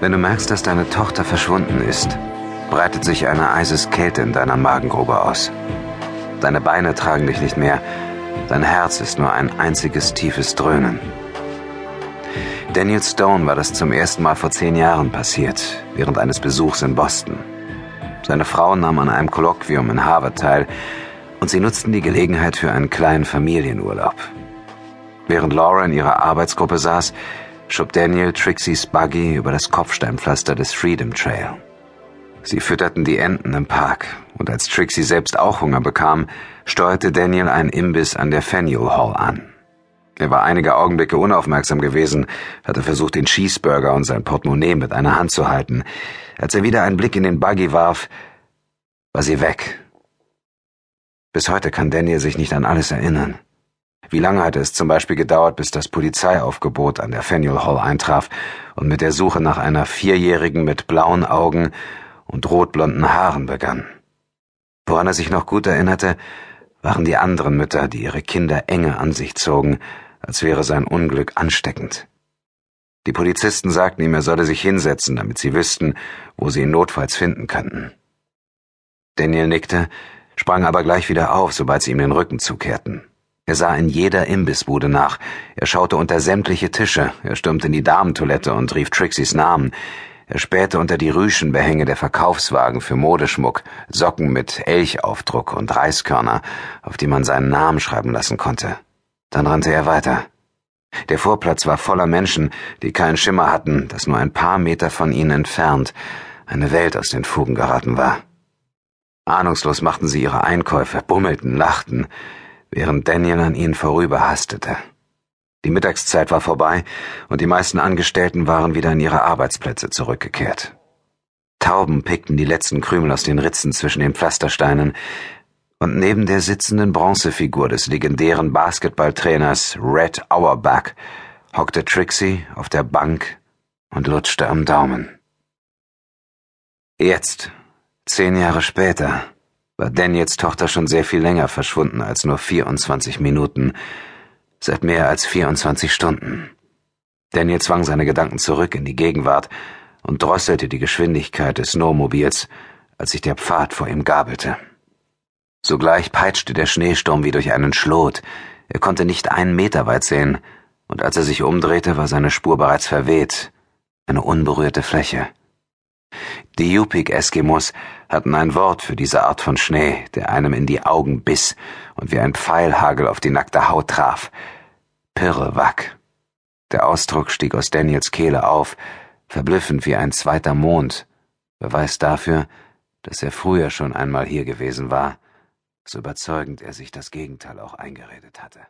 Wenn du merkst, dass deine Tochter verschwunden ist, breitet sich eine Eiseskälte in deiner Magengrube aus. Deine Beine tragen dich nicht mehr, dein Herz ist nur ein einziges tiefes Dröhnen. Daniel Stone war das zum ersten Mal vor zehn Jahren passiert, während eines Besuchs in Boston. Seine Frau nahm an einem Kolloquium in Harvard teil und sie nutzten die Gelegenheit für einen kleinen Familienurlaub. Während Laura in ihrer Arbeitsgruppe saß, schob Daniel Trixie's Buggy über das Kopfsteinpflaster des Freedom Trail. Sie fütterten die Enten im Park, und als Trixie selbst auch Hunger bekam, steuerte Daniel einen Imbiss an der Faneuil Hall an. Er war einige Augenblicke unaufmerksam gewesen, hatte versucht, den Cheeseburger und sein Portemonnaie mit einer Hand zu halten. Als er wieder einen Blick in den Buggy warf, war sie weg. Bis heute kann Daniel sich nicht an alles erinnern. Wie lange hatte es zum Beispiel gedauert, bis das Polizeiaufgebot an der Faneuil Hall eintraf und mit der Suche nach einer Vierjährigen mit blauen Augen und rotblonden Haaren begann? Woran er sich noch gut erinnerte, waren die anderen Mütter, die ihre Kinder enge an sich zogen, als wäre sein Unglück ansteckend. Die Polizisten sagten ihm, er solle sich hinsetzen, damit sie wüssten, wo sie ihn notfalls finden könnten. Daniel nickte, sprang aber gleich wieder auf, sobald sie ihm den Rücken zukehrten. Er sah in jeder Imbissbude nach. Er schaute unter sämtliche Tische. Er stürmte in die Damentoilette und rief Trixys Namen. Er spähte unter die Rüschenbehänge der Verkaufswagen für Modeschmuck, Socken mit Elchaufdruck und Reiskörner, auf die man seinen Namen schreiben lassen konnte. Dann rannte er weiter. Der Vorplatz war voller Menschen, die keinen Schimmer hatten, dass nur ein paar Meter von ihnen entfernt eine Welt aus den Fugen geraten war. Ahnungslos machten sie ihre Einkäufe, bummelten, lachten, während Daniel an ihnen vorüberhastete. Die Mittagszeit war vorbei und die meisten Angestellten waren wieder in ihre Arbeitsplätze zurückgekehrt. Tauben pickten die letzten Krümel aus den Ritzen zwischen den Pflastersteinen, und neben der sitzenden Bronzefigur des legendären Basketballtrainers Red Auerbach hockte Trixie auf der Bank und lutschte am Daumen. Jetzt, zehn Jahre später, war Daniels Tochter schon sehr viel länger verschwunden als nur 24 Minuten, seit mehr als 24 Stunden. Daniel zwang seine Gedanken zurück in die Gegenwart und drosselte die Geschwindigkeit des Snowmobils, als sich der Pfad vor ihm gabelte. Sogleich peitschte der Schneesturm wie durch einen Schlot. Er konnte nicht einen Meter weit sehen, und als er sich umdrehte, war seine Spur bereits verweht, eine unberührte Fläche. Die Yupik-Eskimos hatten ein Wort für diese Art von Schnee, der einem in die Augen biss und wie ein Pfeilhagel auf die nackte Haut traf. Pirrewack. Der Ausdruck stieg aus Daniels Kehle auf, verblüffend wie ein zweiter Mond, Beweis dafür, dass er früher schon einmal hier gewesen war, so überzeugend er sich das Gegenteil auch eingeredet hatte.